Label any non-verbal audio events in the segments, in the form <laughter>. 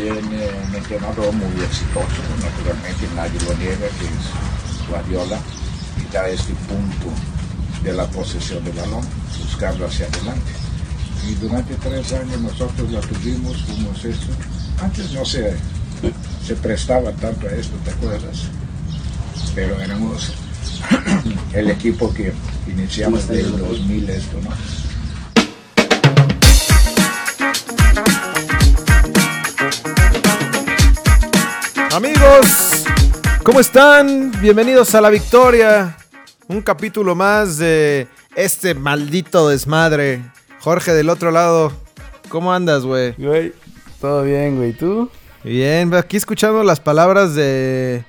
Tiene un entrenador muy exitoso, naturalmente nadie lo niega, que es Guardiola, y da este punto de la posesión del balón, buscarlo hacia adelante. Y durante tres años nosotros lo tuvimos, fuimos esto. Antes no se, se prestaba tanto a esto, ¿te acuerdas? Pero éramos <clears throat> el equipo que iniciamos del 2000 esto, ¿no? Amigos, ¿cómo están? Bienvenidos a la victoria. Un capítulo más de este maldito desmadre. Jorge del otro lado, ¿cómo andas, güey? Güey, todo bien, güey. ¿Tú? Bien, aquí escuchando las palabras de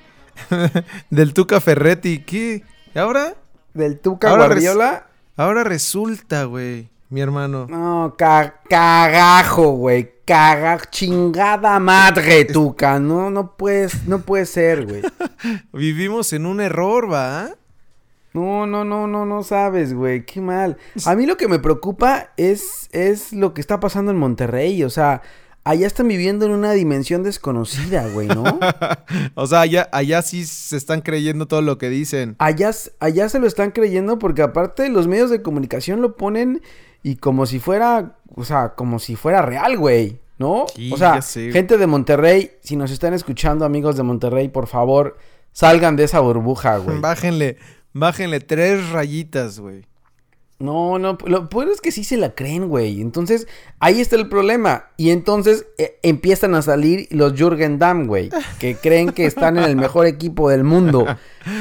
<laughs> del Tuca Ferretti. ¿Qué? ¿Y ahora? ¿Del Tuca Ahora Guardiola? Ahora resulta, güey, mi hermano. No, ca- cagajo, güey. Caga chingada madre, Tuca. No, no puedes, no puede ser, güey. <laughs> Vivimos en un error, ¿va? No, no, no, no, no sabes, güey. Qué mal. A mí lo que me preocupa es, es lo que está pasando en Monterrey. O sea, allá están viviendo en una dimensión desconocida, güey, ¿no? <laughs> o sea, allá, allá sí se están creyendo todo lo que dicen. Allá, allá se lo están creyendo porque aparte los medios de comunicación lo ponen y como si fuera, o sea, como si fuera real, güey, ¿no? Sí, o sea, gente de Monterrey, si nos están escuchando amigos de Monterrey, por favor, salgan de esa burbuja, güey. Bájenle, bájenle tres rayitas, güey. No, no, lo peor es que sí se la creen, güey. Entonces, ahí está el problema. Y entonces eh, empiezan a salir los Jürgen Damm, güey, que <laughs> creen que están en el mejor equipo del mundo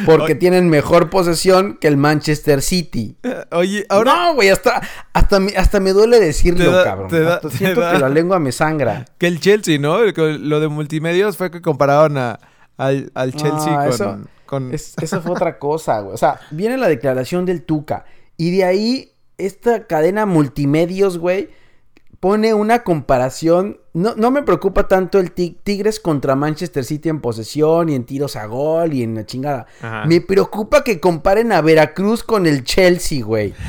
porque tienen mejor posesión que el Manchester City. Oye, ahora No, güey, hasta, hasta, me, hasta me duele decirlo, da- cabrón. te da- Hasta te siento da- que la lengua me sangra. que el Chelsea, ¿no? Lo de multimedios fue que compararon a, al, al Chelsea Ah, con... eso- con- Es- eso fue otra cosa, güey. O sea, viene la declaración del Tuca. Y de ahí, esta cadena multimedios, güey, pone una comparación. No, no me preocupa tanto el Ti- Tigres contra Manchester City en posesión y en tiros a gol y en la chingada. Ajá. Me preocupa que comparen a Veracruz con el Chelsea, güey. <laughs>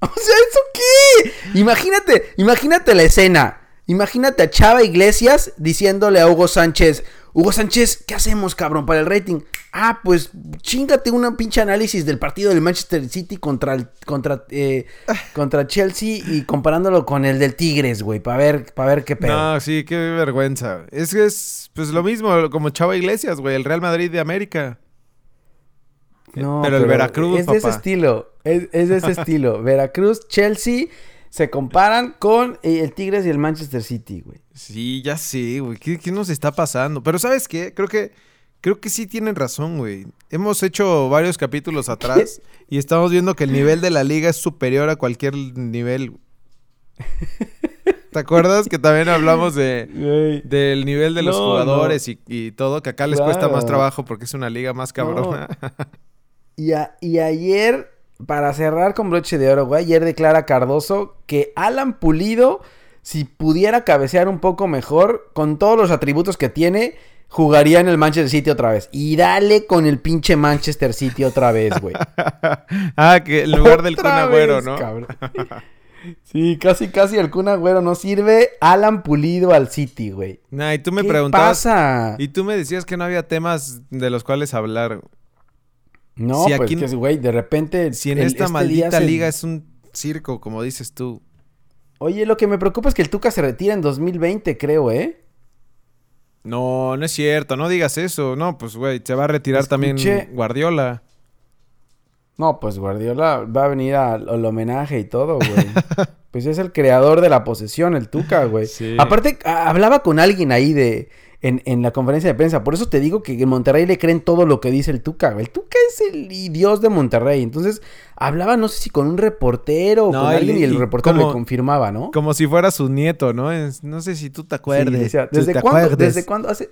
O sea, ¿eso qué? Imagínate, imagínate la escena. Imagínate a Chava Iglesias diciéndole a Hugo Sánchez, Hugo Sánchez, ¿qué hacemos, cabrón, para el rating? Ah, pues chingate una pinche análisis del partido del Manchester City contra el, contra, eh, contra Chelsea y comparándolo con el del Tigres, güey, para ver, para ver qué pedo. No, sí, qué vergüenza. Es que es pues lo mismo como Chava Iglesias, güey, el Real Madrid de América. No, pero el Veracruz, Es de ese estilo. Es, es de ese estilo. <laughs> Veracruz, Chelsea se comparan con eh, el Tigres y el Manchester City, güey. Sí, ya sé, güey. ¿Qué, qué nos está pasando? Pero ¿sabes qué? Creo que creo que sí tienen razón, güey. Hemos hecho varios capítulos atrás <laughs> y estamos viendo que el nivel de la liga es superior a cualquier nivel. ¿Te acuerdas que también hablamos de del nivel de los No, jugadores y, y todo que acá les cuesta más trabajo porque es una liga más cabrona? <laughs> Y, a- y ayer, para cerrar con broche de oro, güey, ayer declara Cardoso que Alan Pulido, si pudiera cabecear un poco mejor, con todos los atributos que tiene, jugaría en el Manchester City otra vez. Y dale con el pinche Manchester City otra vez, güey. <laughs> ah, que en lugar del Kun Agüero, vez, ¿no? cabrón. <laughs> Sí, casi, casi el Kun Agüero no sirve. Alan Pulido al City, güey. Nah, y tú me ¿Qué preguntabas pasa? y tú me decías que no había temas de los cuales hablar. No, Si pues aquí- que, güey, de repente... Si en el- esta este maldita se- liga es un circo, como dices tú. Oye, lo que me preocupa es que el Tuca se retira en 2020, creo, ¿eh? No, no es cierto, no digas eso. No, pues, güey, se va a retirar también Guardiola. No, pues Guardiola va a venir al, homenaje y todo, güey. <laughs> pues es el creador de la posesión, el Tuca, güey. Sí. Aparte, hablaba con alguien ahí de... En, en la conferencia de prensa. Por eso te digo que en Monterrey le creen todo lo que dice el Tuca. El Tuca es el dios de Monterrey. Entonces, hablaba, no sé si con un reportero o No, con y- alguien y el reportero como- le confirmaba, ¿no? Como si fuera su nieto, ¿no? Es- no sé si tú te Sí, acuerdes. tú ¿Desde cuándo? acuerdes. ¿Desde cuándo? Hace,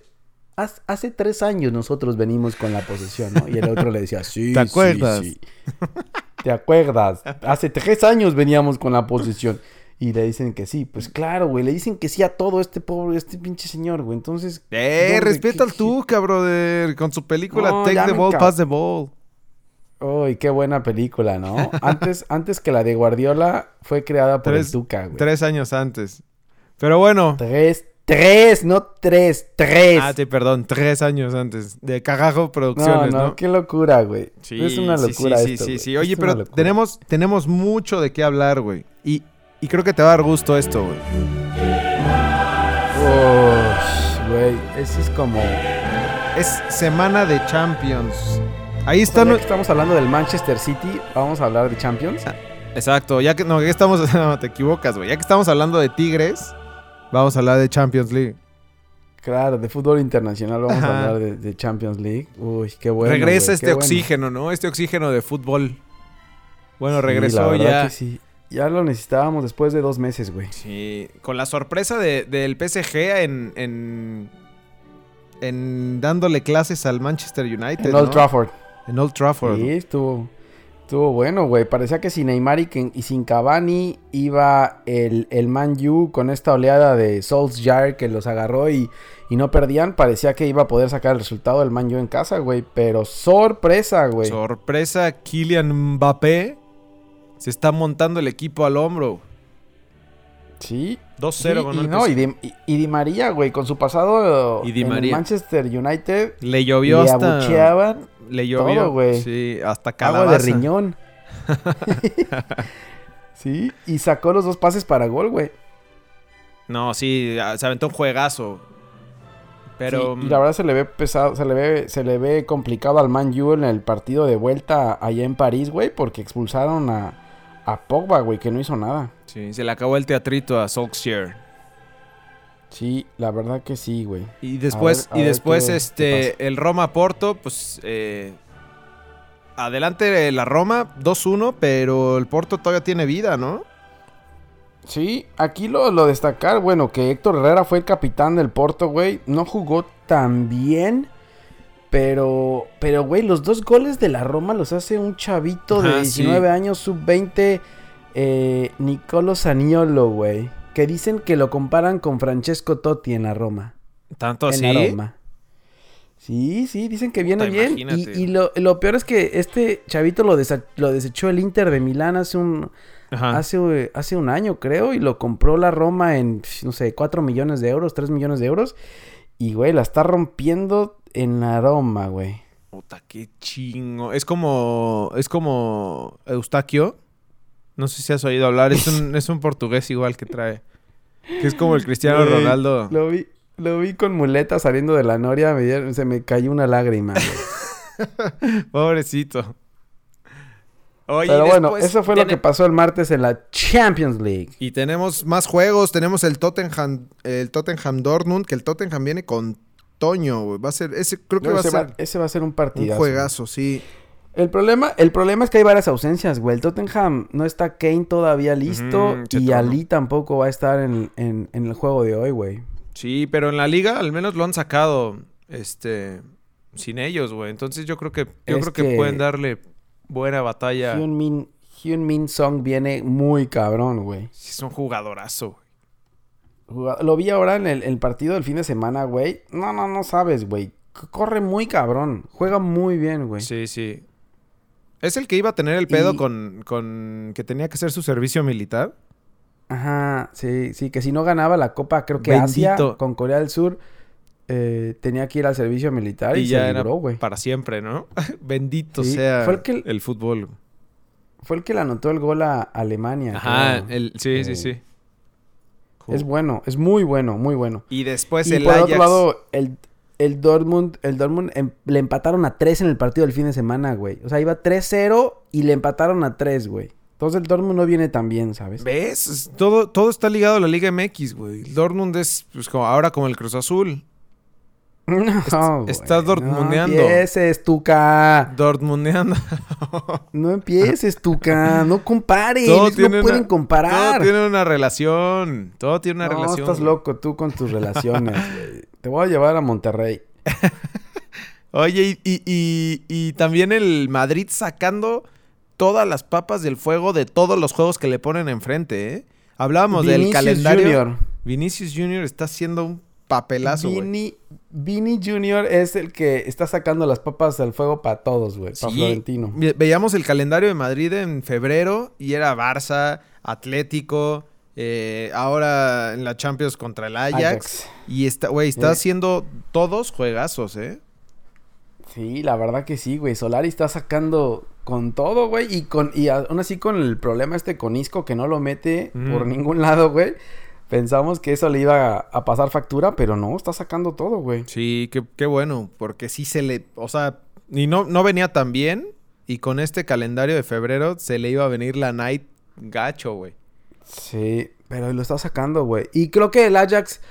hace tres años nosotros venimos con la posesión, ¿no? Y el otro le decía, sí, ¿Te sí, acuerdas? sí. ¿Te acuerdas? Hace tres años veníamos con la posesión. Y le dicen que sí. Pues claro, güey. Le dicen que sí a todo este pobre, este pinche señor, güey. Entonces... Eh, respeta ¿Qué- al Tuca, brother. Con su película No, Take the Ball, Pass the Ball. Uy, qué buena película, ¿no? <laughs> Antes, antes que la de Guardiola fue creada por Tres- el Tuca, güey. Tres años antes. Pero bueno. Tres, tres, no tres, tres. Ah, sí, perdón, tres años antes. De Cagajo Producciones, ¿no? qué locura, güey. Sí, es una sí, locura sí, esto, sí, güey. sí. Oye, Es pero tenemos, tenemos mucho de qué hablar, güey. Y, y creo que te va a dar gusto esto, güey. Güey, ese es como... Es semana de Champions. Ahí O está. sea, no- estamos hablando del Manchester City, vamos a hablar de Champions. Exacto, ya que no, ya estamos. <laughs> No, te equivocas, güey. Ya que estamos hablando de Tigres, vamos a hablar de Champions League. Claro, de fútbol internacional vamos Ajá. a hablar de, de Champions League. Uy, qué bueno. Regresa este bueno. oxígeno, ¿no? Este oxígeno de fútbol. Bueno, Sí, la regresó verdad ya. que sí. Ya lo necesitábamos después de dos meses, güey. Sí, con la sorpresa de- del PSG en, en. en dándole clases al Manchester United. En Old. Trafford. En Old Trafford. Sí, estuvo, estuvo bueno, güey. Parecía que sin Neymar y, que- y sin Cavani iba el, el Man U con esta oleada de Solskjaer que los agarró y, y no perdían. Parecía que iba a poder sacar el resultado del Man U en casa, güey. Pero sorpresa, güey. Sorpresa, Kylian Mbappé se está montando el equipo al hombro. sí. 2-0 Sí, con y, el no, y, Di, y- y Di María, güey, con su pasado Y Di en María. Manchester United, Le llovió le hasta. abucheaban Le llovió. todo, güey. Sí, hasta agua calabaza. de riñón. <laughs> sí, y sacó los dos pases para gol, güey. No, sí, se aventó un juegazo. Pero. Sí, y la verdad se le ve pesado, se le ve, se le ve complicado al Man U en el partido de vuelta allá en París, güey, porque expulsaron a, a Pogba, güey, que no hizo nada. Sí, se le acabó el teatrito a Solskjaer. Sí, la verdad que sí, güey. Y después, A ver- a y después qué- este, qué el Roma Porto, pues. eh, adelante la Roma, 2-1, pero el Porto todavía tiene vida, ¿no? Sí, aquí lo, lo destacar, bueno, que Héctor Herrera fue el capitán del Porto, güey. No jugó tan bien, pero, pero, güey, los dos goles de la Roma los hace un chavito de Ajá, sí. 19 años, sub-20, eh, Nicolo Saniolo, güey. Que dicen que lo comparan con Francesco Totti en la Roma. Tanto en así. la Roma. Sí, sí, dicen que viene Puta, bien. Y, imagínate. y lo, lo peor es que este chavito lo, lo desechó el Inter de Milán hace un, Ajá. hace, hace un año, creo, y lo compró la Roma en, no sé, 4 millones de euros, 3 millones de euros. Y, güey, la está rompiendo en la Roma, güey. Puta, qué chingo. Es como. Es como. Eustaquio. No sé si has oído hablar. Es un, <laughs> es un portugués igual que trae. Que es como el Cristiano Güey, Ronaldo. Lo vi, lo vi con muletas saliendo de la noria, me dieron- se me cayó una lágrima, güey. <laughs> Pobrecito. Oye, Pero bueno, eso fue lo que pasó el martes en la Champions League. Y tenemos más juegos. Tenemos el Tottenham, el Tottenham Dortmund, que el Tottenham viene con Toño, güey. Va a ser, ese creo que No, va a ser va, ese va a ser un un partidazo. juegazo, sí. El problema, el problema es que hay varias ausencias, güey. El Tottenham no está Kane todavía listo y. Ali tampoco va a estar en, en- en el juego de hoy, güey. Sí, pero en la liga al menos lo han sacado, este, sin ellos, güey. Entonces yo creo que, yo Es creo que, que- pueden darle buena batalla. Hyun Min, Hyun Min Song viene muy cabrón, güey. Sí, es un jugadorazo, Lo vi ahora en el, el partido del fin de semana, güey. No, no, no sabes, güey. Corre muy cabrón. Juega muy bien, güey. Sí, sí. ¿Es el que iba a tener el pedo Y- con, con que tenía que hacer su servicio militar? Ajá, sí, sí, que si no ganaba la Copa, creo que Bendito. Asia con Corea del Sur, eh, tenía que ir al servicio militar y, y ya se libró, güey. para siempre, ¿no? <laughs> Bendito Sí, sea fue el que- el fútbol. Fue el que le anotó el gol a Alemania. Ajá, el, sí, sí, Eh, sí. Es bueno, es muy bueno, muy bueno. Y después y el por Ajax. otro lado, el, el Dortmund, el Dortmund em- le empataron a 3 en el partido del fin de semana, güey. O sea, iba 3-0 y le empataron a 3, güey. Entonces el Dortmund no viene tan bien, ¿sabes? ¿Ves? Es- Todo, todo está ligado a la Liga MX, güey. El Dortmund es pues, como, ahora como el Cruz Azul. <laughs> No, estás dortmundeando. No empieces, Tuca. Dortmundeando. <laughs> No empieces, Tuca. No compares. Todo no pueden una- comparar. Todo tiene una relación. Todo tiene una no, relación. estás güey. loco tú con tus relaciones, <laughs> güey. Te voy a llevar a Monterrey. Oye, y, y- y- y también el Madrid sacando todas las papas del fuego de todos los juegos que le ponen enfrente, ¿eh? Hablábamos del calendario. Junior. Vinicius Junior está haciendo un papelazo, güey. Vini, Vini Junior es el que está sacando las papas del fuego para todos, güey. Para Sí, Florentino. ve- Veíamos el calendario de Madrid en febrero y era Barça, Atlético, Eh, ahora en la Champions contra el Ajax. Ajax. Y está, güey, está Eh. haciendo todos juegazos, ¿eh? Sí, la verdad que sí, güey. Solari está sacando con todo, güey. Y con y aún así con el problema este con Isco que no lo mete Mm. por ningún lado, güey. Pensamos que eso le iba a, a pasar factura, pero no, está sacando todo, güey. Sí, qué, qué bueno, porque sí se le, o sea, y no, no venía tan bien, y con este calendario de febrero se le iba a venir la night gacho, güey. Sí, pero lo está sacando, güey. Y creo que el Ajax,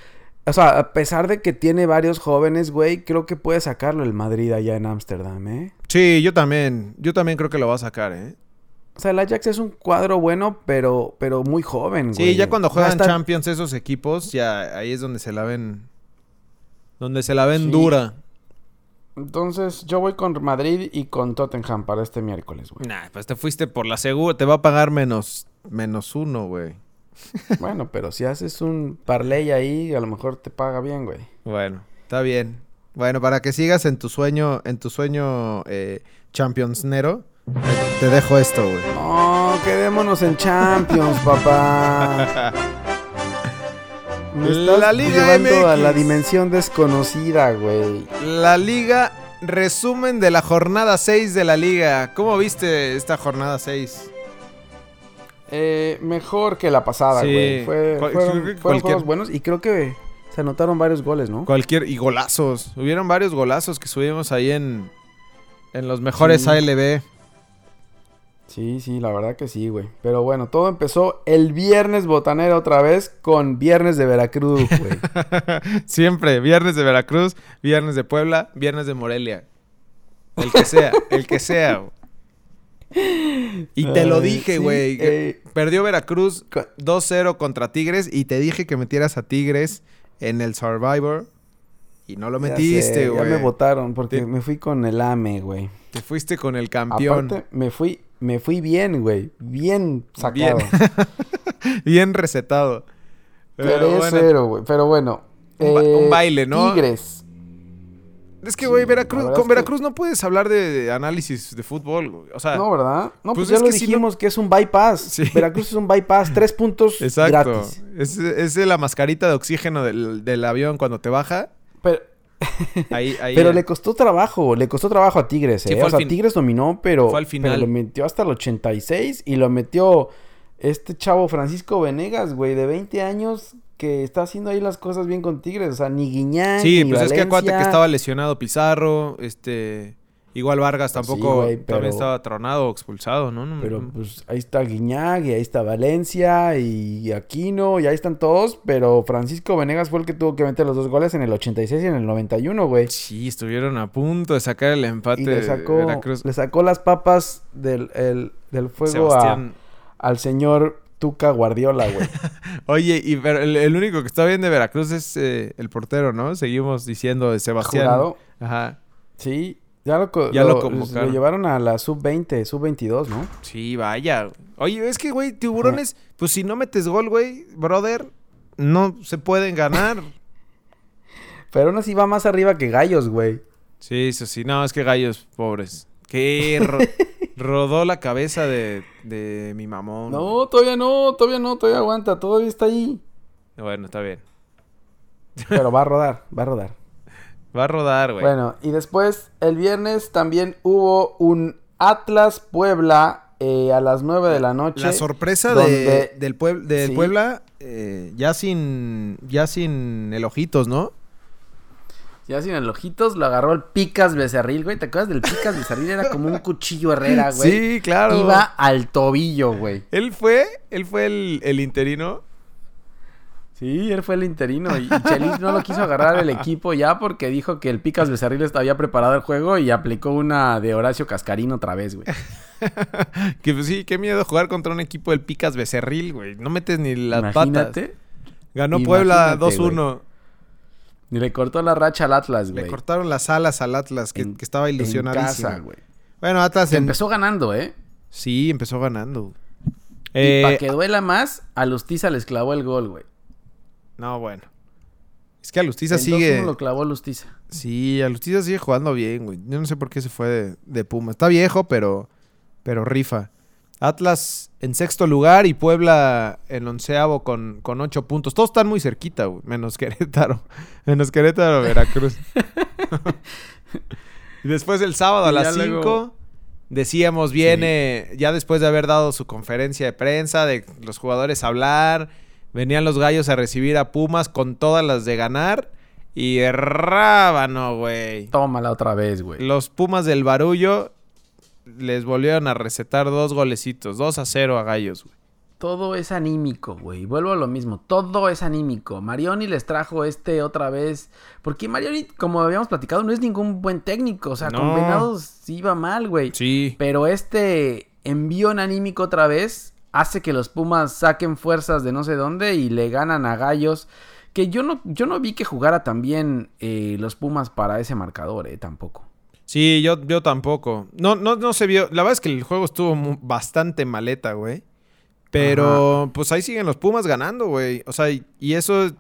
o sea, a pesar de que tiene varios jóvenes, güey, creo que puede sacarlo el Madrid allá en Ámsterdam, ¿eh? Sí, yo también, yo también creo que lo va a sacar, ¿eh? O sea, el Ajax es un cuadro bueno, pero, pero muy joven, güey. Sí, ya cuando juegan Champions esos equipos, ya ahí es donde se la ven, donde se la ven Sí. dura. Entonces, yo voy con Madrid y con Tottenham para este miércoles, güey. Nah, pues te fuiste por la segura, te va a pagar menos, menos uno, güey. <laughs> bueno, pero si haces un parlay ahí, a lo mejor te paga bien, güey. Bueno, está bien. Bueno, para que sigas en tu sueño, en tu sueño eh, championsnero, te, te dejo esto, güey. No, quedémonos en Champions, papá. <laughs> Me estás La Liga llevando a la dimensión desconocida, güey. La liga, resumen de la jornada 6 de la liga. ¿Cómo viste esta jornada 6? Eh, mejor que la pasada, Sí. güey. Fue, fueron fueron cualquier- juegos buenos y creo que se anotaron varios goles, ¿no? Cualquier, y golazos. Hubieron varios golazos que subimos ahí en, en los mejores Sí. ALB. Sí, sí, la verdad que sí, güey. Pero bueno, todo empezó el viernes botanero otra vez con Viernes de Veracruz, güey. <laughs> Siempre, viernes de Veracruz, viernes de Puebla, viernes de Morelia. El que sea, el que sea. Y te lo dije, sí, güey. eh, Perdió Veracruz co- 2-0 contra Tigres y te dije que metieras a Tigres en el Survivor. Y no lo metiste, güey. Ya me votaron porque Te- me fui con el AME, güey. Te fuiste con el campeón. Aparte, me fui, me fui bien, güey. Bien sacado. Bien <laughs> recetado. Pero bueno, 3-0, güey. Pero bueno. Un ba- eh, un baile, ¿no? Tigres. es que, güey, Sí, Veracruz, con que- Veracruz no puedes hablar de, análisis de fútbol, güey. O sea, No, ¿verdad? No, pues pues, ya es lo que si no- dijimos que es un bypass. Sí. Veracruz es un bypass. Tres puntos exacto. gratis. Es, es la mascarita de oxígeno del, del avión cuando te baja. Pero, <laughs> Ahí, ahí. pero le costó trabajo. Le costó trabajo a Tigres, ¿eh? o sea, fin- Tigres dominó, pero, fue al final. pero lo metió hasta el 86 y lo metió este chavo Francisco Venegas, güey, de 20 años que está haciendo ahí las cosas bien con Tigres. O sea, ni Guiñán, Sí, ni pues es que acuérdate que estaba lesionado Pizarro, este... Igual Vargas Pues sí, tampoco güey, también pero- estaba tronado o expulsado, ¿no? No, Pero pues ahí está Guiñac y ahí está Valencia y Aquino y ahí están todos, pero Francisco Venegas fue el que tuvo que meter los dos goles en el 86 y en el 91, güey. Sí, estuvieron a punto de sacar el empate Y le sacó, de Veracruz. le sacó las papas del, el- del fuego a- al señor Tuca Guardiola, güey. <laughs> Oye, y ver- el, el único que está bien de Veracruz es eh, el portero, ¿no? Seguimos diciendo de Sebastián. Jurado. Ajá. Sí, ya lo, Ya lo lo- convocaron. lo llevaron a la sub-20, sub-22, ¿no? Sí, vaya. Oye, es que, güey, tiburones, pues si no metes gol, güey, brother, no se pueden ganar. <laughs> Pero aún así va más arriba que Gallos, güey. sí, eso sí. No, es que gallos, pobres. Que ro- <laughs> rodó la cabeza de, de mi mamón. No, todavía no, todavía no, todavía aguanta, todavía está ahí. Bueno, está bien. Pero va a <laughs> rodar, va a rodar. Va a rodar, güey. Bueno, y después el viernes también hubo un Atlas Puebla eh, a las 9 de la noche. La sorpresa donde- de, del, Pueb- del Sí. Puebla, eh, ya sin ya sin el ojitos, ¿no? Ya sin el ojitos lo agarró el Picas Becerril, güey. ¿Te acuerdas del Picas Becerril? Era como un cuchillo herrera, <laughs> güey. Sí, claro. Iba al tobillo, güey. Él fue, él fue el, el interino. Sí, él fue el interino. Y, y Chelis no lo quiso agarrar el equipo ya porque dijo que el Picas Becerril había preparado el juego y aplicó una de Horacio Cascarino otra vez, güey. <laughs> Que pues sí, qué miedo jugar contra un equipo del Picas Becerril, güey. No metes ni las patas. Imagínate. Ganó Puebla Imagínate, 2-1. Y le cortó la racha al Atlas, güey. Le cortaron las alas al Atlas, que, En- que estaba En ilusionadísimo. casa, güey. Bueno, Atlas en- empezó ganando, ¿eh? Sí, empezó ganando. y Eh, para que duela más, a Lustiza les clavó el gol, güey. No, bueno. Es que a Lustiza El sigue... 2-1 lo clavó Lustiza. Sí, a Lustiza sigue jugando bien, güey. Yo no sé por qué se fue de, de Puma. Está viejo, pero, pero rifa. Atlas en sexto lugar y Puebla en onceavo con, con ocho puntos. Todos están muy cerquita, güey, menos <laughs> Querétaro. Menos Querétaro, Veracruz. <laughs> y después el sábado a las luego- 5, decíamos, viene, ya después de haber dado su conferencia de prensa, de los jugadores hablar, venían los gallos a recibir a Pumas con todas las de ganar. Y de rábano, güey. Tómala otra vez, güey. Los Pumas del Barullo les volvieron a recetar dos golecitos, 2 a 0 a Gallos, güey. Todo es anímico, güey. Vuelvo a lo mismo. Todo es anímico. Marioni les trajo este otra vez. Porque Marioni, como habíamos platicado, no es ningún buen técnico. O sea, con No. Venados sí iba mal, güey. Sí. Pero este envío en anímico otra vez hace que los Pumas saquen fuerzas de no sé dónde y le ganan a Gallos. Que yo no, yo no vi que jugara también eh, los Pumas para ese marcador, eh, tampoco. Sí, yo, yo tampoco. No, no, no se vio. La verdad es que el juego estuvo bastante maleta, güey. Pero, pues ahí siguen los Pumas ganando, güey. O sea, y, eso,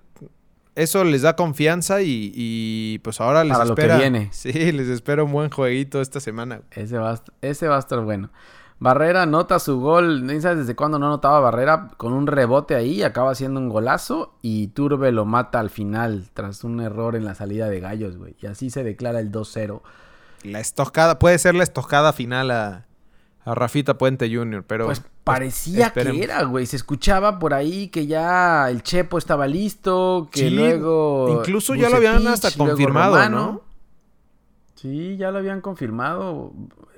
eso les da confianza y, y, pues ahora les Para lo que espera. viene. <laughs> Sí, les espera un buen jueguito esta semana. Ese va, a ese va a estar bueno. Barrera anota su gol. No sabes desde cuándo no anotaba Barrera con un rebote ahí. Acaba haciendo un golazo. Y Turbe lo mata al final tras un error en la salida de Gallos, güey. Y así se declara el 2-0. La estocada, puede ser la estocada final a, a Rafita Puente Jr., pero. Pues parecía que era, güey. Se escuchaba por ahí que ya el Chepo estaba listo. Que Sí, luego. incluso ya lo habían hasta confirmado. ¿no? Sí, ya lo habían confirmado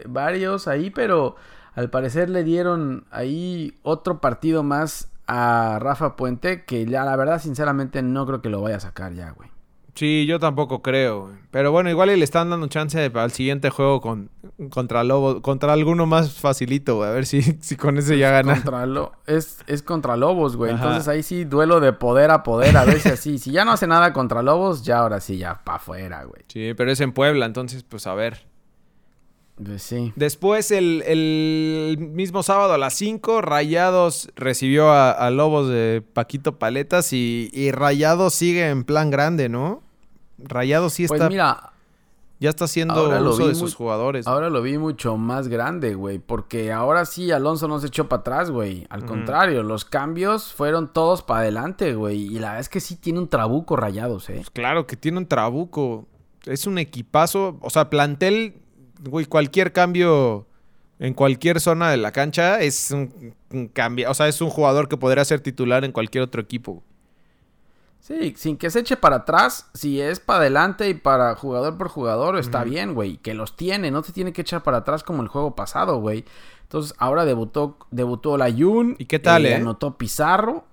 varios ahí, pero al parecer le dieron ahí otro partido más a Rafa Puente, que ya la verdad sinceramente no creo que lo vaya a sacar ya, güey. Sí, yo tampoco creo. güey. Pero bueno, igual y le están dando chance al siguiente juego con, contra Lobo, contra alguno más facilito, güey. A ver si, <laughs> si con ese ya gana. Contra Lo- es, es contra Lobos, güey. Ajá. Entonces ahí sí duelo de poder a poder, a ver si así. Si ya no hace nada contra Lobos, ya ahora sí, ya pa' afuera, güey. Sí, pero es en Puebla, entonces pues a ver. Pues sí. Después el, el mismo sábado a las 5, Rayados recibió a, a Lobos de Paquito Paletas y, y Rayados sigue en plan grande, ¿no? Rayados sí Pues está, mira, ya está haciendo lo uso vi de sus jugadores. Ahora lo vi mucho más grande, güey, porque ahora sí Alonso no se echó para atrás, güey. Al contrario, los cambios fueron todos para adelante, güey. Y la verdad es que sí tiene un trabuco rayados, eh. Pues claro que tiene un trabuco. Es un equipazo. O sea, plantel, güey, cualquier cambio en cualquier zona de la cancha es un, un cambio. O sea, es un jugador que podría ser titular en cualquier otro equipo. Sí, sin que se eche para atrás, si es para adelante y para jugador por jugador, está bien, güey. Que los tiene, no se tiene que echar para atrás como el juego pasado, güey. Entonces, ahora debutó, debutó la Yun. ¿Y qué tal, eh? Anotó Pizarro.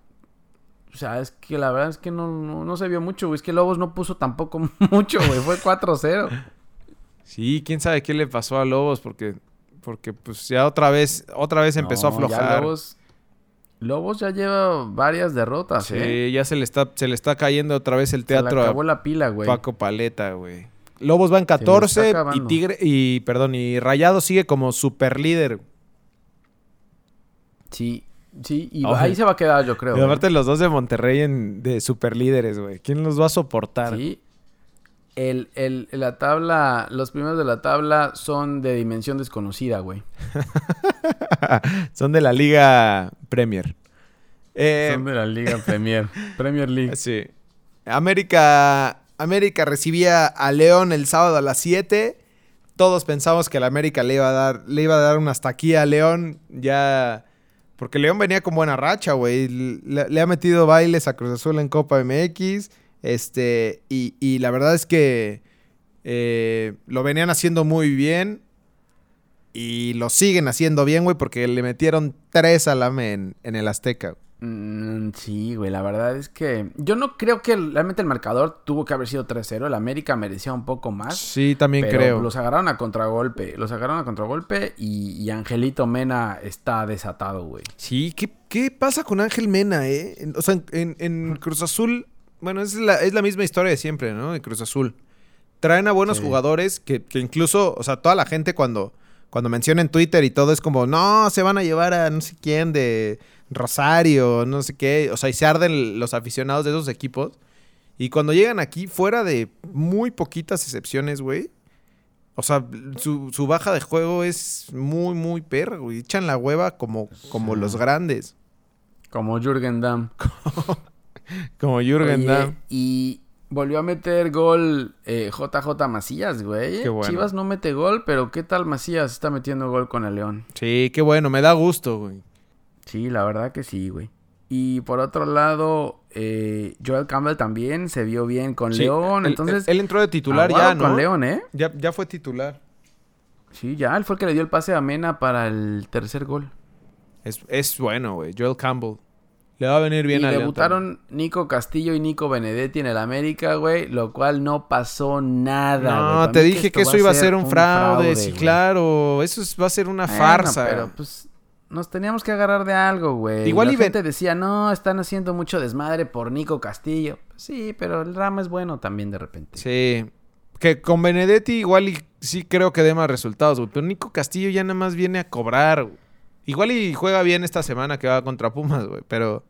O sea, es que la verdad es que no, no, no se vio mucho, güey. Es que Lobos no puso tampoco <laughs> mucho, güey. Fue 4-0. Sí, quién sabe qué le pasó a Lobos porque porque pues ya otra vez otra vez empezó a No, aflojar. Lobos, Lobos ya lleva varias derrotas, sí, ¿eh? ya se le está se le está cayendo otra vez el Se le teatro acabó a la pila, güey. Paco Paleta, güey. Lobos va en le está 14 y. Tigre y perdón, y Rayado sigue como super líder. Sí, sí. Y ahí se va a quedar, yo creo. Y ¿eh? aparte los dos de Monterrey en, de super líderes, güey. ¿Quién los va a soportar? Sí. El, el, la tabla, los primeros de la tabla son de dimensión desconocida, güey. <laughs> Son de la Liga Premier. Eh, son de la Liga Premier. <laughs> Premier League. Sí. América, América recibía a León el sábado a las 7. Todos pensamos que la América le iba a dar, le iba a dar una hasta aquí a León. Ya. Porque León venía con buena racha, güey. Le, le ha metido bailes a Cruz Azul en Copa MX. Este. Y, y la verdad es que eh, lo venían haciendo muy bien. Y lo siguen haciendo bien, güey, porque le metieron tres al AME en, en el Azteca. Mm, sí, güey, la verdad es que yo no creo que realmente el marcador tuvo que haber sido 3-0. El América merecía un poco más. Sí, también pero creo. los agarraron a contragolpe. Los agarraron a contragolpe y, y Angelito Mena está desatado, güey. Sí, ¿qué, qué pasa con Ángel Mena, eh? O sea, en- en Cruz Azul, bueno, es la, es la misma historia de siempre, ¿no? De Cruz Azul. Traen a buenos Sí. jugadores que, que incluso, o sea, toda la gente cuando, cuando menciona en Twitter y todo es como, no, se van a llevar a no sé quién de Rosario, no sé qué. O sea, y se arden los aficionados de esos equipos. Y cuando llegan aquí, fuera de muy poquitas excepciones, güey, O sea, su, su baja de juego es muy, muy perra, güey. Echan la hueva como, como Sí. los grandes. Como Jürgen Damm. <laughs> <laughs> Como Jürgen Oye, Damm. Y volvió a meter gol eh, JJ Macías, güey. Qué bueno. Chivas no mete gol, pero ¿qué tal Macías está metiendo gol con el León? Sí, qué bueno, me da gusto, güey. Sí, la verdad que sí, güey. Y por otro lado, eh, Joel Campbell también se vio bien con Sí, León. él- entonces, él, entró de titular ya, ¿no? con León, ¿eh? Ya, ya fue titular. Sí, ya, él fue el que le dio el pase a Mena para el tercer gol. Es, es bueno, güey. Joel Campbell. Le va a venir bien y a debutaron Nico Castillo y Nico Benedetti en el América, güey, lo cual no pasó nada. No, te dije que eso iba a ser un fraude, sí, claro. Eso es- va a ser una Bueno, farsa. Pero pues nos teníamos que agarrar de algo, güey. Igual la y gente decía, no, están haciendo mucho desmadre por Nico Castillo. Sí, pero el Rama es bueno también de repente. Sí. Que con Benedetti igual y sí creo que dé más resultados, güey. Pero Nico Castillo ya nada más viene a cobrar, güey. Igual y juega bien esta semana que va contra Pumas, güey. Pero...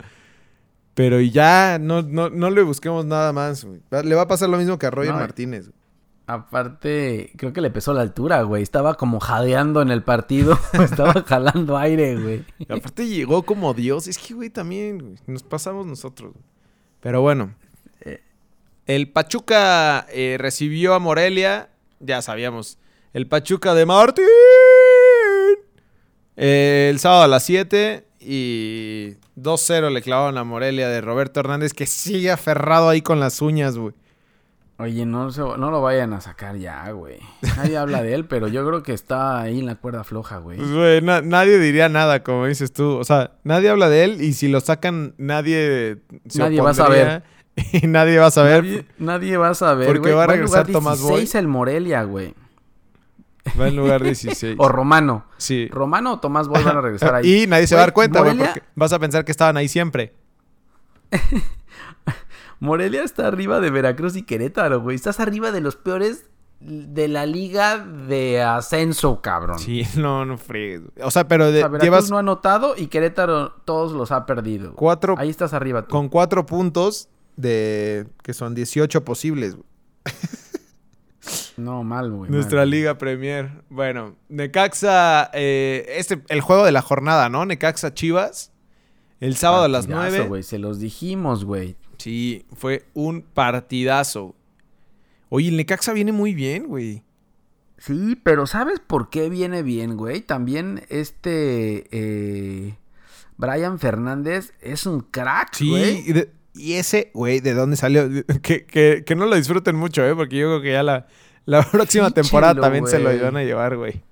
Pero ya no, no, no le busquemos nada más, güey. Le va a pasar lo mismo que a Roger No, Martínez. güey. Aparte, creo que le pesó la altura, güey. Estaba como jadeando en el partido. <laughs> Estaba jalando aire, güey. Y aparte llegó como Dios. Es que, güey, también güey, nos pasamos nosotros. güey. Pero bueno. Eh. El Pachuca eh, recibió a Morelia. Ya sabíamos. El Pachuca de Martín. Eh, el sábado a las 7. Y 2-0 le clavaron a Morelia de Roberto Hernández. Que sigue aferrado ahí con las uñas, güey. Oye, no, se- no lo vayan a sacar ya, güey. Nadie habla de él, pero yo creo que está ahí en la cuerda floja, güey. Pues, güey, na- nadie diría nada, como dices tú. O sea, nadie habla de él y si lo sacan, nadie se Nadie va a <laughs> Y nadie va a saber. Nadie, nadie va a saber, Porque güey. va a regresar Tomás Boy. 16 el Morelia, güey. Va en lugar 16. O Romano. sí. Romano o Tomás Boy van a regresar ahí. <laughs> Y nadie se va a dar Güey, cuenta, güey, Morelia- porque vas a pensar que estaban ahí siempre. <laughs> Morelia está arriba de Veracruz y Querétaro, güey. Estás arriba de los peores de la liga de ascenso, cabrón. Sí, <laughs> no, no friegues. güey. O sea, pero O de- sea, llevas no ha anotado y Querétaro todos los ha perdido. cuatro, Ahí estás arriba tú. con cuatro puntos de que son 18 posibles. No, mal, güey. Nuestra mal. Liga Premier. Bueno, Necaxa, eh, este, el juego de la jornada, ¿no? Necaxa Chivas. El sábado a las Partidazo, 9. güey. Se los dijimos, güey. Sí, fue un partidazo. Oye, el Necaxa viene muy bien, güey. Sí, pero ¿sabes por qué viene bien, güey? También este eh, Brian Fernández es un crack, Sí, güey. de- y ese, güey, ¿de dónde salió? <laughs> Que, que, que no lo disfruten mucho, ¿eh? Porque yo creo que ya la, la <laughs> próxima temporada también se lo iban a llevar, güey.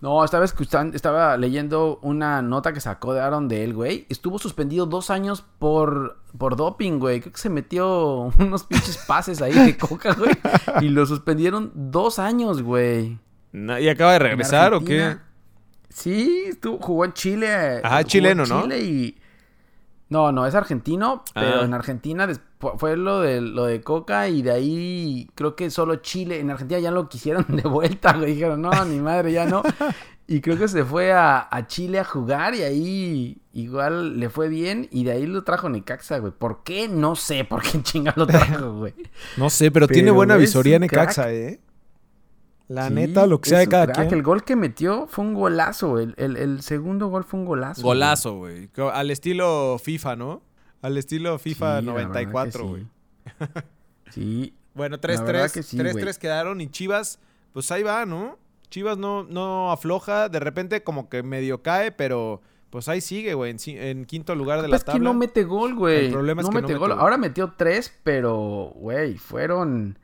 No, estaba escuchando, estaba leyendo una nota que sacó de Aaron de él, güey. Estuvo suspendido dos años por, por doping, güey. Creo que se metió <laughs> unos pinches pases ahí de coca, güey. Y lo suspendieron dos años, güey. No, ¿Y acaba de regresar o qué? Sí, estuvo, jugó en Chile. Ajá, chileno, en ¿no? Chile y... No, no, es argentino, pero Ah. en Argentina fue lo de, lo de Coca y de ahí creo que solo Chile, en Argentina ya lo quisieron <laughs> de vuelta, güey, dijeron, no, ni madre, ya no. <laughs> Y creo que se fue a, a Chile a jugar y ahí igual le fue bien y de ahí lo trajo Necaxa, güey. ¿Por qué? No sé por qué <laughs> chinga lo trajo, güey. No sé, pero, tiene buena visoría Necaxa, ¿eh? La Sí, neta, lo que sea de cada crack. quien. El gol que metió fue un golazo, el, el, el segundo gol fue un golazo. Golazo, güey. Al estilo FIFA, ¿no? Al estilo FIFA Sí, la verdad 94, que güey. sí. <laughs> Sí, Bueno, La verdad 3-3. que sí, 3-3 güey. quedaron y Chivas, pues ahí va, ¿no? Chivas no, no afloja. De repente como que medio cae, pero pues ahí sigue, güey. En, quinto lugar de la es que tabla. no mete gol, güey. El problema es que no mete mete gol. gol. Ahora metió tres, pero, güey, fueron.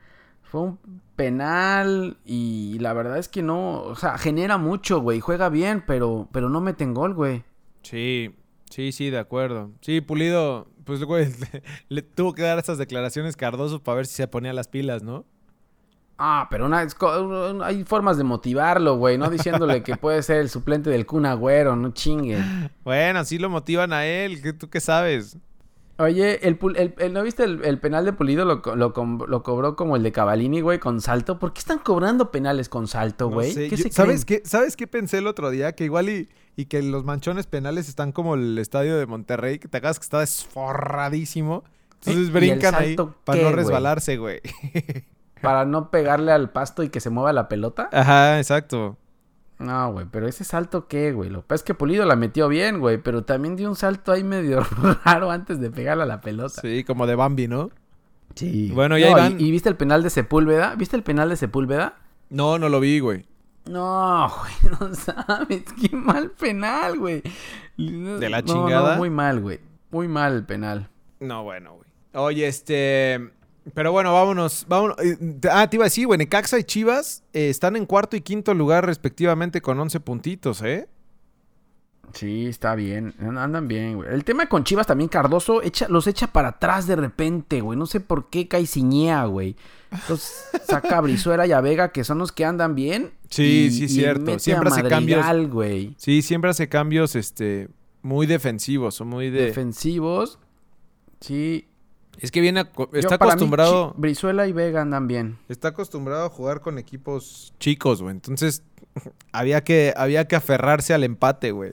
Fue un penal y la verdad es que no. O sea, genera mucho, güey. Juega bien, pero, pero no meten gol, güey. Sí, sí, sí, de acuerdo. Sí, Pulido, pues <laughs> güey, le, le tuvo que dar estas declaraciones Cardoso para ver si se ponía las pilas, ¿no? Ah, pero una, hay formas de motivarlo, güey. No diciéndole que puede ser el suplente del Kun Agüero, no chinguen. <laughs> Bueno, así lo motivan a él. ¿qué- ¿Tú qué sabes? Oye, el, el- el- ¿no viste el, el penal de Pulido? Lo, lo, lo cobró como el de Cavalini, güey, con salto. ¿Por qué están cobrando penales con salto, No güey? sé, ¿Qué yo- se ¿sabes, creen? qué, ¿Sabes qué pensé el otro día? Que igual y, y que los manchones penales están como el estadio de Monterrey, que te acuerdas que está desforradísimo. Entonces ¿Y el brincan ahí para no resbalarse, güey. para no pegarle al pasto y que se mueva la pelota. Ajá, exacto. No, güey, pero ese salto qué, güey. Lo que pasa es que Pulido la metió bien, güey, pero también dio un salto ahí medio <laughs> raro antes de pegarle a la pelota. Sí, como de Bambi, ¿no? Sí. Bueno, ya No, Iván- ¿y, y viste el penal de Sepúlveda? ¿Viste el penal de Sepúlveda? No, no lo vi, güey. No, güey, <laughs> no sabes. Qué mal penal, güey. ¿De la No, chingada? No, muy mal, güey. Muy mal el penal. No, bueno, güey. Oye, este. Pero bueno, vámonos. vámonos. Eh, Ah, te iba a decir, güey. Necaxa y Chivas eh, están en cuarto y quinto lugar, respectivamente, con 11 puntitos, ¿eh? Sí, está bien. Andan bien, güey. El tema con Chivas también, Cardoso echa, los echa para atrás de repente, güey. No sé por qué cae ciñea, güey. Entonces saca a Brizuela y a Vega, que son los que andan bien. Sí, y- sí, y cierto. mete Siempre a hace cambios. Güey. Sí, siempre hace cambios, este. Muy defensivos o muy de. Defensivos. Sí. Es que viene. Está Yo, para mí, acostumbrado. Brizuela y Vega andan bien. Está acostumbrado a jugar con equipos chicos, güey. Entonces, <laughs> había que, había que aferrarse al empate, güey.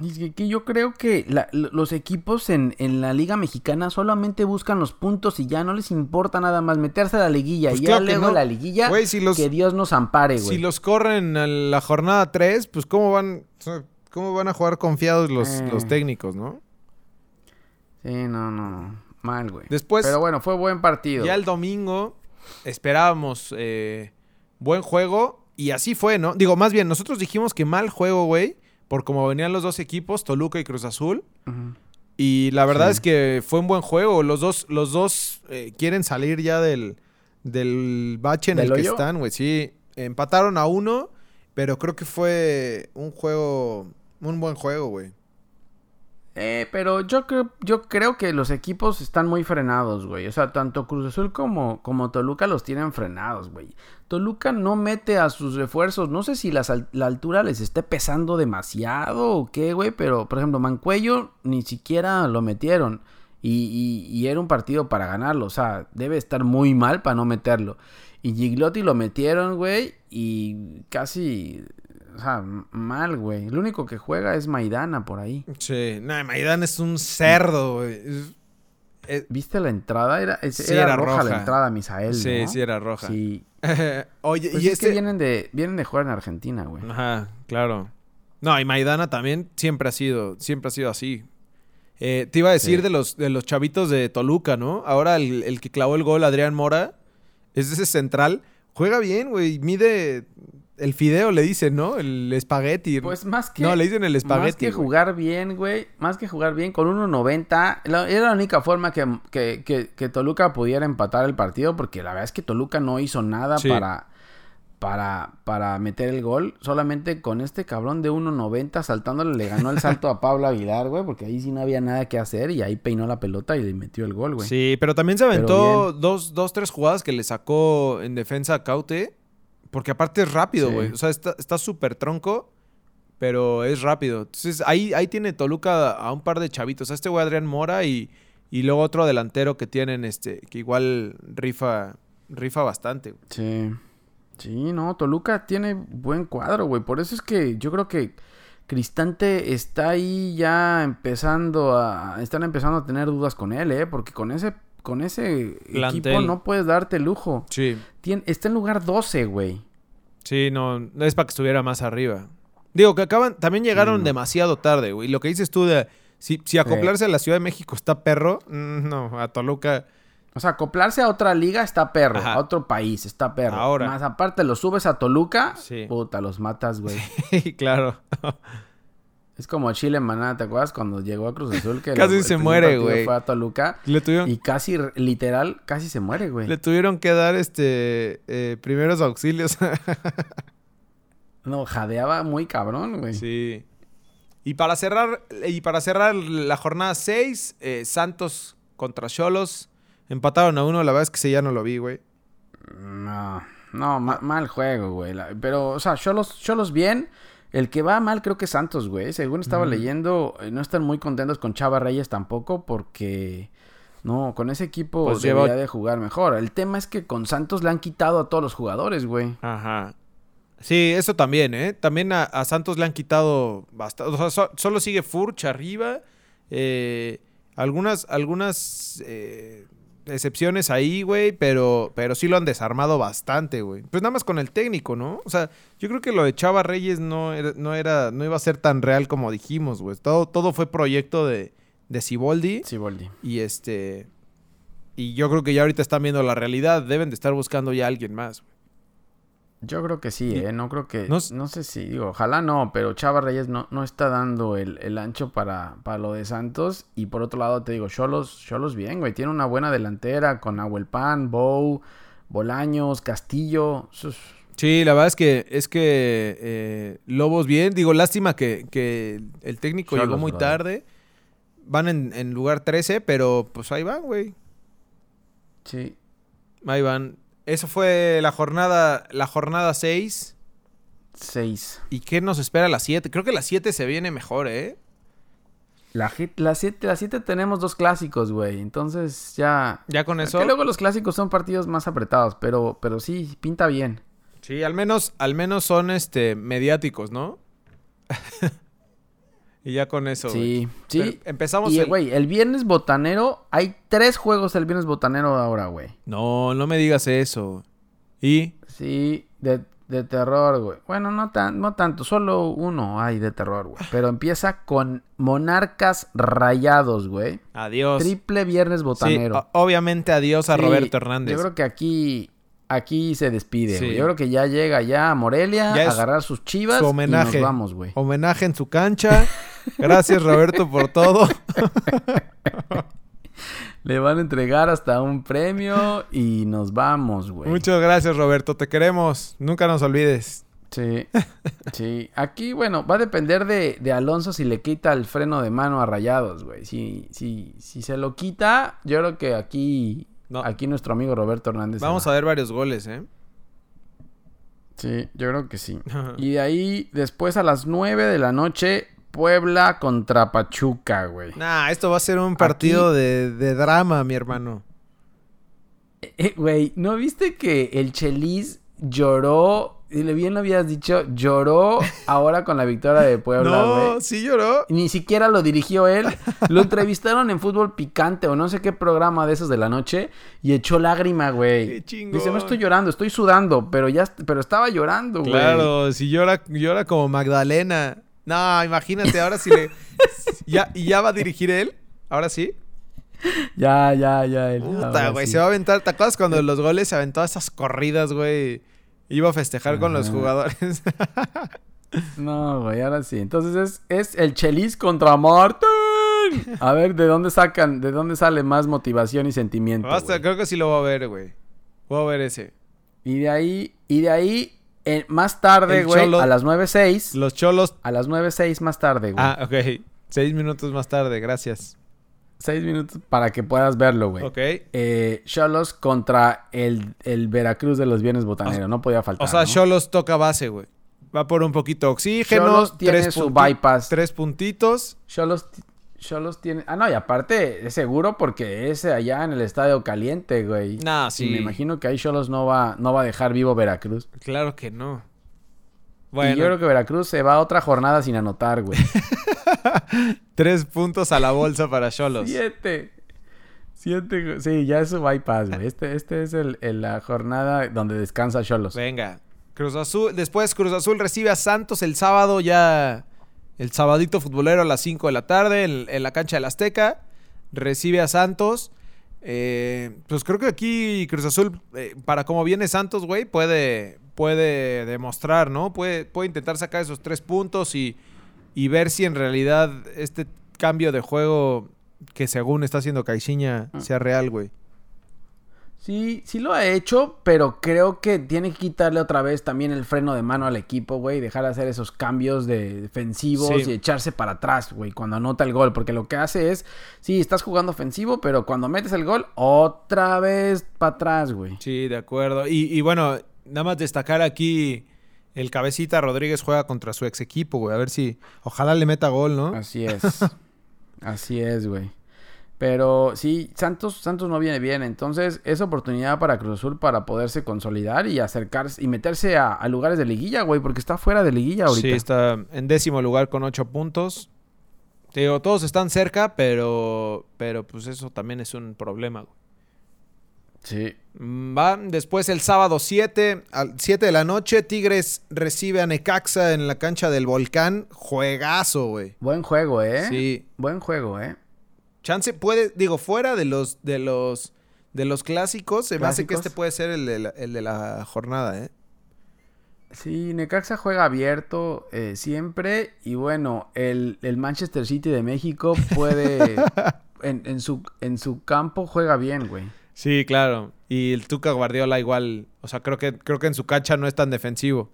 Y es que, que yo creo que la- los equipos en, en la Liga Mexicana solamente buscan los puntos y ya no les importa nada más meterse a la liguilla. Pues y ya claro que luego no. la liguilla, Güey, si los- que Dios nos ampare, güey. Si los corren a la jornada 3, pues cómo van, cómo van a jugar confiados los, Eh. los técnicos, ¿no? Sí, no, no, no. Mal, güey. Después, Pero bueno, fue buen partido. ya el domingo, esperábamos eh, buen juego y así fue, ¿no? Digo, más bien, nosotros dijimos que mal juego, güey, por cómo venían los dos equipos, Toluca y Cruz Azul. Y la verdad Sí. es que fue un buen juego. Los dos, los dos eh, quieren salir ya del, del bache en ¿Del el que están, güey. Sí, empataron a uno, pero creo que fue un juego, un buen juego, güey. Eh, pero yo creo, yo creo que los equipos están muy frenados, güey. O sea, tanto Cruz Azul como, como Toluca los tienen frenados, güey. Toluca no mete a sus refuerzos. No sé si al- la altura les esté pesando demasiado o qué, güey. Pero, por ejemplo, Mancuello ni siquiera lo metieron. Y, y- y era un partido para ganarlo. O sea, debe estar muy mal para no meterlo. Y Giglotti lo metieron, güey. Y casi... O sea, mal, güey. El único que juega es Maidana por ahí. Sí, no, Maidán es un cerdo, güey. Es- ¿Viste la entrada? Era, es- Sí, era era roja, roja. la entrada, Misael, sí, ¿no? sí era roja. Sí. <laughs> Oye, Pues y es que este... vienen de, vienen de jugar en Argentina, güey. Ajá, claro. No, y Maidana también siempre ha sido, siempre ha sido así. Eh, te iba a decir Sí. de los de los chavitos de Toluca, ¿no? Ahora el, el que clavó el gol, Adrián Mora, es ese central. Juega bien, güey. Mide el fideo, le dicen, ¿no? El espagueti. Pues más que... no, le dicen el Más espagueti. que güey. jugar bien, güey. Más que jugar bien con 1.90. la- Era la única forma que, que- que- que Toluca pudiera empatar el partido. Porque la verdad es que Toluca no hizo nada Sí. para, para, para meter el gol. Solamente con este cabrón de 1.90 saltándole le ganó el salto a Pablo Aguilar, güey. Porque ahí sí no había nada que hacer. Y ahí peinó la pelota y le metió el gol, güey. Sí, pero también se aventó dos, dos, tres jugadas que le sacó en defensa a Caute. Porque aparte es rápido, Sí. güey. O sea, está súper tronco, pero es rápido. Entonces ahí, ahí tiene Toluca a un par de chavitos. A este güey Adrián Mora y, y luego otro delantero que tienen, este, que igual rifa, rifa bastante. güey. Sí. Sí, no, Toluca tiene buen cuadro, güey. Por eso es que yo creo que Cristante está ahí ya empezando a... Están empezando a tener dudas con él, ¿eh? Porque con ese, con ese equipo no puedes darte lujo. Sí. Tien- está en lugar 12, güey. Sí, no, es para que estuviera más arriba. Digo que acaban, también llegaron demasiado tarde, güey. Lo que dices tú de si, si acoplarse a la Ciudad de México está perro, mm, no, a Toluca. O sea, acoplarse a otra liga está perro. Ajá. A otro país está perro. Ahora. Más aparte, lo subes a Toluca. Sí. Puta, los matas, güey. <laughs> claro. Es como Chile Maná, ¿te acuerdas? Cuando llegó a Cruz Azul. Que <laughs> Casi se muere, güey. Fue a Toluca. Le tuvieron, Y casi, literal, casi se muere, güey. le tuvieron que dar este eh, primeros auxilios. <laughs> No, jadeaba muy cabrón, güey. sí. Y para cerrar, y para cerrar la jornada 6, Santos contra Cholos. Empataron a uno, la verdad es que ese ya no lo vi, güey. No, no, ma- mal juego, güey. La- Pero, o sea, Cholos, Cholos bien. El que va mal creo que es Santos, güey. Según estaba leyendo, eh, no están muy contentos con Chava Reyes tampoco porque... No, con ese equipo Pues debería lleva- de jugar mejor. El tema es que con Santos le han quitado a todos los jugadores, güey. Ajá. Sí, eso también, ¿eh? También a, a Santos le han quitado bastante. O sea, so- solo sigue Furch arriba. eh, algunas, algunas, eh, excepciones ahí, güey, pero, pero sí lo han desarmado bastante, güey. Pues nada más con el técnico, ¿no? O sea, yo creo que lo de Chava Reyes no era, no era, no iba a ser tan real como dijimos, güey. Todo, todo fue proyecto de, de Siboldi. Siboldi. Y este. Y yo creo que ya ahorita están viendo la realidad. Deben de estar buscando ya a alguien más, güey. Yo creo que sí, ¿eh? No creo que... No No, sé si, digo, ojalá no, pero Chava Reyes no, no está dando el, el ancho para, para lo de Santos. Y por otro lado, te digo, Cholos, Cholos bien, güey. Tiene una buena delantera con Ahuelpan, Bow, Bolaños, Castillo. Sus- Sí, la verdad es que es que eh, Lobos bien. Digo, lástima que, que el técnico Cholos, llegó muy brother. tarde. Van en, en lugar 13, pero pues ahí van, güey. Sí. Ahí van. Eso fue la jornada, la jornada 6. Seis. ¿Y qué nos espera la 7? Creo que la 7 se viene mejor, ¿eh? La, hit- la, siete, la siete tenemos dos clásicos, güey. Entonces ya... Ya con eso. Que luego los clásicos son partidos más apretados, pero, pero sí, pinta bien. Sí, al menos, al menos son este mediáticos, ¿no? <laughs> y ya con eso. Sí, sí. Pero empezamos Y, el- güey, el viernes botanero, hay tres juegos el viernes botanero ahora, güey. No, no me digas eso. ¿Y? Sí, de, de terror, güey. Bueno, no, tan, no tanto, solo uno hay de terror, güey. Pero empieza con Monarcas Rayados, güey. Adiós. Triple viernes botanero. obviamente adiós a Sí, Roberto Hernández. Yo creo que aquí, aquí se despide, Sí. güey. Yo creo que ya llega ya a Morelia Ya a agarrar sus chivas su homenaje. y nos vamos, güey. Homenaje en su cancha. <laughs> Gracias, Roberto, por todo. <laughs> Le van a entregar hasta un premio y nos vamos, güey. Muchas gracias, Roberto. Te queremos. Nunca nos olvides. Sí, <laughs> sí. Aquí, bueno, va a depender de, de Alonso si le quita el freno de mano a Rayados, güey. Si, si, si se lo quita, yo creo que aquí, No. aquí nuestro amigo Roberto Hernández. Vamos va. a ver varios goles, ¿eh? Sí, yo creo que sí. <laughs> Y de ahí, después a las 9 de la noche, Puebla contra Pachuca, güey. Nah, esto va a ser un partido de, de drama, mi hermano. Eh, Güey, ¿no viste que el Chelis lloró? Y le bien lo habías dicho, lloró ahora con la victoria de Puebla, güey. no, sí lloró. Ni siquiera lo dirigió él. Lo entrevistaron en Fútbol Picante o no sé qué programa de esos de la noche y echó lágrima, güey. Qué chingón. Dice, no estoy llorando, estoy sudando, pero ya pero estaba llorando, güey. Claro, si llora, llora como Magdalena. No, imagínate, ahora sí le. <laughs> ya, ¿Y ya va a dirigir él? ¿Ahora sí? Ya, ya, ya. él, Puta, güey, sí. se va a aventar. ¿Te acuerdas cuando los goles se aventó esas corridas, güey? Iba a festejar con los jugadores. <laughs> No, güey, ahora sí. Entonces es, es el Chelis contra Martín. A ver, ¿de dónde sacan, de dónde sale más motivación y sentimiento? Basta, güey? creo que sí lo voy a ver, güey. Voy a ver ese. Y de ahí, y de ahí, eh, más tarde, güey, a las 9.06. Los cholos. A las 9.06 más tarde, güey. Ah, ok. Seis minutos más tarde, gracias. Seis minutos para que puedas verlo, güey. Ok. Eh, Cholos contra el, el Veracruz de los Viernes Botanero. no podía faltar. O sea, ¿no? Cholos toca base, güey. Va por un poquito de oxígeno. Xolos tiene tres su bypass. Tres puntitos. Cholos, Cholos tiene. Ah, no, y aparte es seguro porque es allá en el estadio caliente, güey. Nah, Y sí. me imagino que ahí Cholos no va, no va a dejar vivo Veracruz. Claro que no. Y Bueno, yo creo que Veracruz se va a otra jornada sin anotar, güey. <laughs> tres puntos a la bolsa para Cholos. Siete. Siete. Sí, ya es su bypass, güey. Este, este es el, el- la jornada donde descansa Cholos. Venga. Cruz Azul. Después Cruz Azul recibe a Santos el sábado ya. El sabadito futbolero a las 5 de la tarde en, en la cancha del Azteca. Recibe a Santos. Eh, pues creo que aquí Cruz Azul, eh, para como viene Santos, güey, puede, puede demostrar, ¿no? Puede, puede intentar sacar esos tres puntos y, y ver si en realidad este cambio de juego que según está haciendo Caixinha sea real, güey. Sí, sí lo ha hecho, pero creo que tiene que quitarle otra vez también el freno de mano al equipo, güey, dejar de hacer esos cambios de defensivos Sí. y echarse para atrás, güey, cuando anota el gol, porque lo que hace es, sí, estás jugando ofensivo, pero cuando metes el gol, otra vez para atrás, güey. Sí, de acuerdo. Y, y bueno, nada más destacar aquí el cabecita Rodríguez juega contra su ex equipo, güey. A ver si, ojalá le meta gol, ¿no? Así es. <laughs> Así es, güey. Pero sí, Santos, Santos no viene bien. Entonces, es oportunidad para Cruz Azul para poderse consolidar y acercarse y meterse a, a lugares de liguilla, güey, porque está fuera de liguilla ahorita. Sí, está en décimo lugar con ocho puntos. Te digo, todos están cerca, pero, pero pues eso también es un problema, güey. Sí. Mm, Va, después el sábado 7, al 7 de la noche, Tigres recibe a Necaxa en la cancha del Volcán. Juegazo, güey. Buen juego, ¿eh? Sí. Buen juego, ¿eh? Chance puede, digo, fuera de los de los de los clásicos, se me hace que ¿Clásicos? este puede ser el de la, el de la jornada, ¿eh? Sí, Necaxa juega abierto eh, siempre. Y bueno, el, el Manchester City de México puede. <laughs> en, en su, en su campo juega bien, güey. Sí, claro. Y el Tuca Guardiola igual, o sea, creo que creo que en su cancha no es tan defensivo.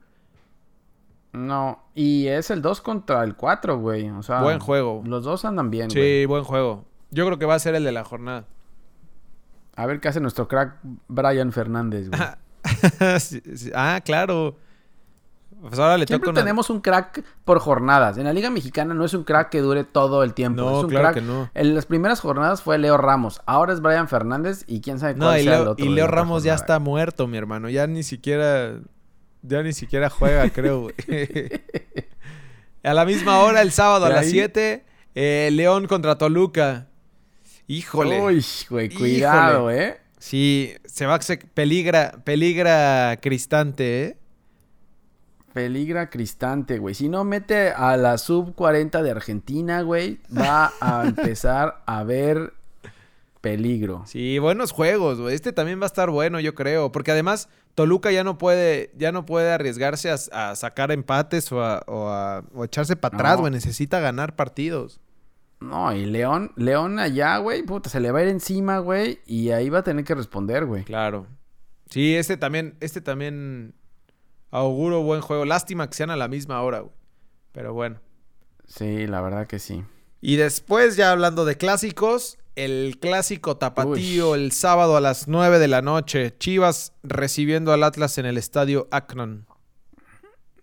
No, y es el 2 contra el 4, güey. O sea, Buen juego. Los dos andan bien, Sí, güey. buen juego. Yo creo que va a ser el de la jornada. A ver qué hace nuestro crack Brian Fernández, güey. <laughs> Sí, sí. Ah, claro. Pues ahora le Siempre una... tenemos un crack por jornadas. En la Liga Mexicana no es un crack que dure todo el tiempo. No, es un claro crack. que no. En las primeras jornadas fue Leo Ramos. Ahora es Brian Fernández y quién sabe cuál No, y sea el Leo, otro y Leo Ramos ya está muerto, mi hermano. Ya ni siquiera. Ya ni siquiera juega, <laughs> creo. A la misma hora, el sábado a las ahí- 7, eh, León contra Toluca. Híjole. Uy, güey, cuidado, ¿eh? Sí, se va, se peligra, peligra Cristante, ¿eh? Peligra Cristante, güey. Si no mete a la sub 40 de Argentina, güey, va a <laughs> empezar a ver peligro. Sí, buenos juegos, güey. Este también va a estar bueno, yo creo. Porque además, Toluca ya no puede, ya no puede arriesgarse a, a sacar empates o a, o a- o echarse para atrás, No. güey. Necesita ganar partidos. No, y León, León allá, güey, puta, se le va a ir encima, güey, y ahí va a tener que responder, güey. Claro. Sí, este también, este también auguro buen juego. Lástima que sean a la misma hora, güey. Pero bueno. Sí, la verdad que sí. Y después, ya hablando de clásicos, el clásico tapatío Uy. el sábado a las 9 de la noche. Chivas recibiendo al Atlas en el estadio Akron.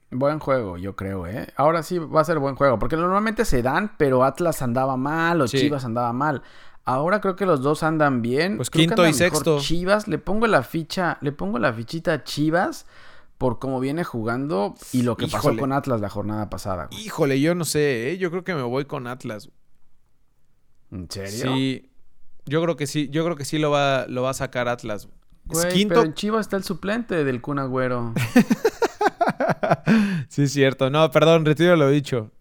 Buen juego, yo creo, ¿eh? Ahora sí va a ser buen juego, porque normalmente se dan, pero Atlas andaba mal o Sí. Chivas andaba mal. Ahora creo que los dos andan bien. Pues Creo que quinto y anda mejor sexto. Chivas, le pongo la ficha, le pongo la fichita a Chivas por cómo viene jugando y lo que pasó con Atlas la jornada pasada. güey. Híjole, yo no sé, ¿eh? Yo creo que me voy con Atlas. ¿En serio? Sí. Yo creo que sí, yo creo que sí lo va, lo va a sacar Atlas. Es Güey, quinto. pero en Chivas está el suplente del Kun Agüero. <laughs> <laughs> Sí, es cierto. No, perdón, retiro lo dicho.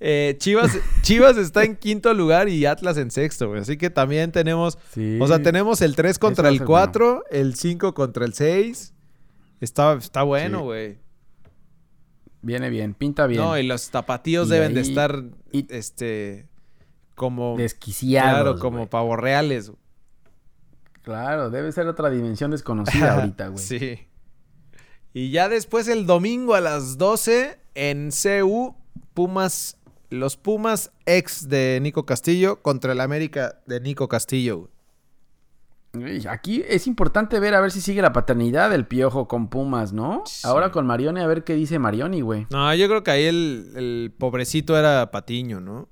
Eh, Chivas, Chivas <laughs> está en quinto lugar y Atlas en sexto, güey. Así que también tenemos. Sí. O sea, tenemos el 3 contra el ser 4, el 5 contra el 6. Está, está bueno, Sí. güey. Viene bien, pinta bien. No, y los tapatíos Y deben de estar, y- este, como, Desquiciados. claro, como güey. pavos reales. Claro, debe ser otra dimensión desconocida <laughs> ahorita, güey. Sí. Y ya después el domingo a las 12 en CU, Pumas, los Pumas ex de Nico Castillo contra el América de Nico Castillo. Aquí es importante ver a ver si sigue la paternidad del piojo con Pumas, ¿no? Sí. Ahora con Marioni, a ver qué dice Marioni, güey. No, yo creo que ahí el, el pobrecito era Patiño, ¿no?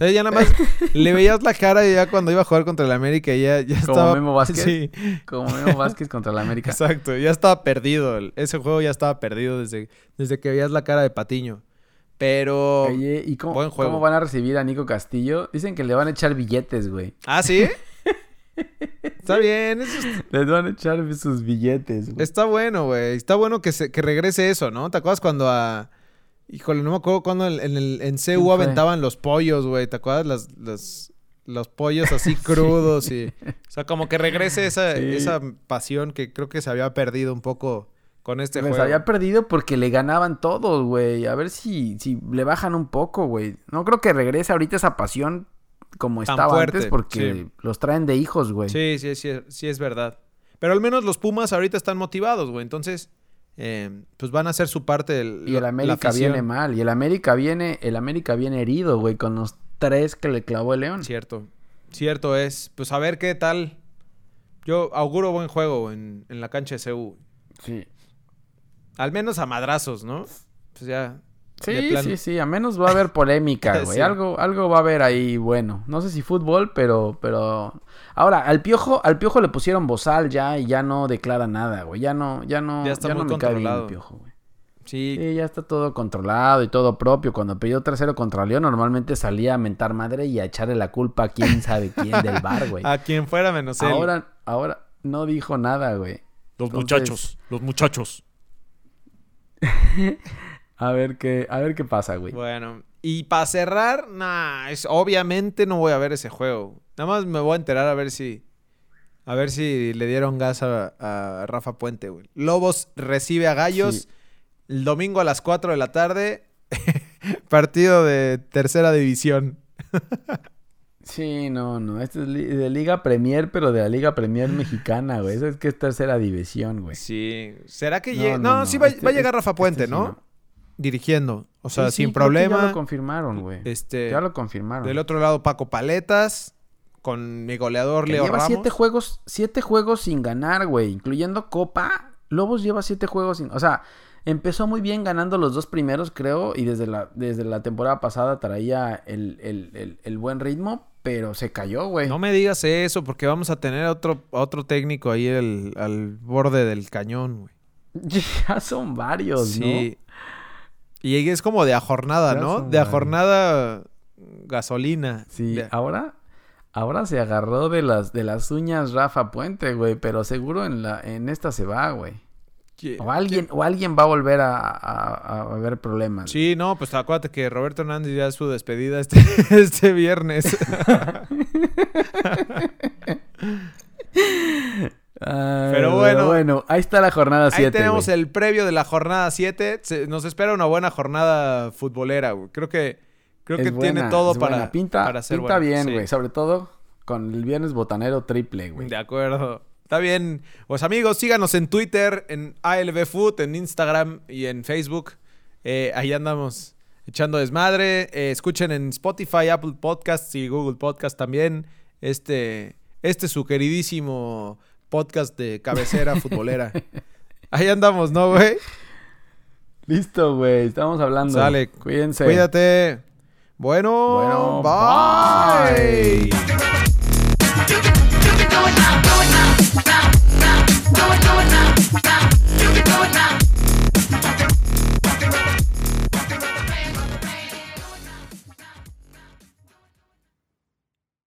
O sea, ya nada más <laughs> le veías la cara y ya cuando iba a jugar contra el América ya, ya Como estaba... Memo Vázquez. Sí, Como Memo Vázquez contra la América. exacto. Ya estaba perdido. el- Ese juego ya estaba perdido desde, desde que veías la cara de Patiño. Pero... Oye, ¿y cómo, Buen juego. cómo van a recibir a Nico Castillo? Dicen que le van a echar billetes, güey. ¿Ah, sí? <laughs> Está bien, eso es- Les van a echar sus billetes, güey. está bueno, güey. Está bueno que, se, que regrese eso, ¿no? ¿Te acuerdas cuando a... Híjole, no me acuerdo cuando en, en el, en ¿Quién CU aventaban los pollos, güey. ¿Te acuerdas? Las, las- los pollos así <laughs> <laughs> crudos y... O sea, como que regrese esa, Sí. esa pasión que creo que se había perdido un poco con este Les juego. había perdido porque le ganaban todos, güey. A ver si, si le bajan un poco, güey. No creo que regrese ahorita esa pasión como Tan estaba fuerte, antes porque sí. los traen de hijos, güey. Sí, sí, sí, sí es verdad. Pero al menos los Pumas ahorita están motivados, güey. Entonces, eh, pues van a hacer su parte. del- Y el América viene mal. Y el América viene, el América viene herido, güey, con los tres que le clavó el León. Cierto. Cierto es. Pues a ver qué tal. Yo auguro buen juego en, en la cancha de CU. Sí. Al menos a madrazos, ¿no? Pues ya. Sí, sí, sí. A menos va a haber polémica, <laughs> güey. Sí. Algo, algo va a haber ahí, bueno. No sé si fútbol, pero, pero. Ahora, al piojo, al piojo le pusieron bozal ya y ya no declara nada, güey. Ya no, ya no, Ya está no muy me cae bien controlado. el piojo, güey. Sí. Sí, ya está todo controlado y todo propio. Cuando pidió tercero contra León, normalmente salía a mentar madre y a echarle la culpa a quién sabe quién del bar, güey. <laughs> A quien fuera menos él. Ahora, ahora no dijo nada, güey. Los Entonces- muchachos, los muchachos. <laughs> A ver qué, a ver qué pasa, güey. Bueno, y para cerrar, nah, es, obviamente no voy a ver ese juego. Nada más me voy a enterar a ver si. A ver si le dieron gas a, a Rafa Puente, güey. Lobos recibe a Gallos Sí. el domingo a las 4 de la tarde. <laughs> partido de tercera división. <laughs> Sí, no, no. Este es de Liga Premier, pero de la Liga Premier mexicana, güey. Esa es que es tercera división, güey. Sí. ¿Será que No, llegue? no, No, no, sí va, este- va a llegar este- Rafa este Puente, sí, ¿no? No. Dirigiendo. O sea, Sí, sí, sin que problema. Ya lo confirmaron, güey. Este, Ya lo confirmaron. Del otro lado, Paco Paletas. Con mi goleador Que Leo lleva Ramos. siete juegos, siete juegos sin ganar, güey. Incluyendo Copa. Lobos lleva siete juegos sin. O sea, empezó muy bien ganando los dos primeros, creo. Y desde la, desde la temporada pasada traía el, el- el- el buen ritmo. Pero se cayó, güey. No me digas eso, porque vamos a tener otro, otro técnico ahí al borde del cañón, güey. <laughs> Ya son varios, Sí. Y es como de a jornada, ¿no? De a jornada gasolina. Sí, De- ahora. Ahora se agarró de las, de las uñas Rafa Puente, güey. Pero seguro en, la, en esta se va, güey. ¿Qui- O alguien, o alguien va a volver a, a, a haber problemas. Sí, no, pues acuérdate que Roberto Hernández ya es su despedida este, <laughs> este viernes. <laughs> <laughs> Ay, Pero bueno. bueno, ahí está la jornada 7. Ahí tenemos el previo de la jornada 7. Se- Nos espera una buena jornada futbolera, güey. Creo que, creo que tiene todo para, pinta, para ser pinta buena. bien, Sí. güey. Sobre todo con el viernes botanero triple, güey. De acuerdo. Está bien. Pues amigos, síganos en Twitter, en ALB Food, en Instagram y en Facebook. Eh, ahí andamos echando desmadre. Eh, escuchen en Spotify, Apple Podcasts y Google Podcasts también. Este, este es su queridísimo podcast de cabecera futbolera. Ahí andamos, ¿no, güey? Listo, güey. Estamos hablando. Sale. Cuídense. Cuídate. Bueno, bueno bye. bye.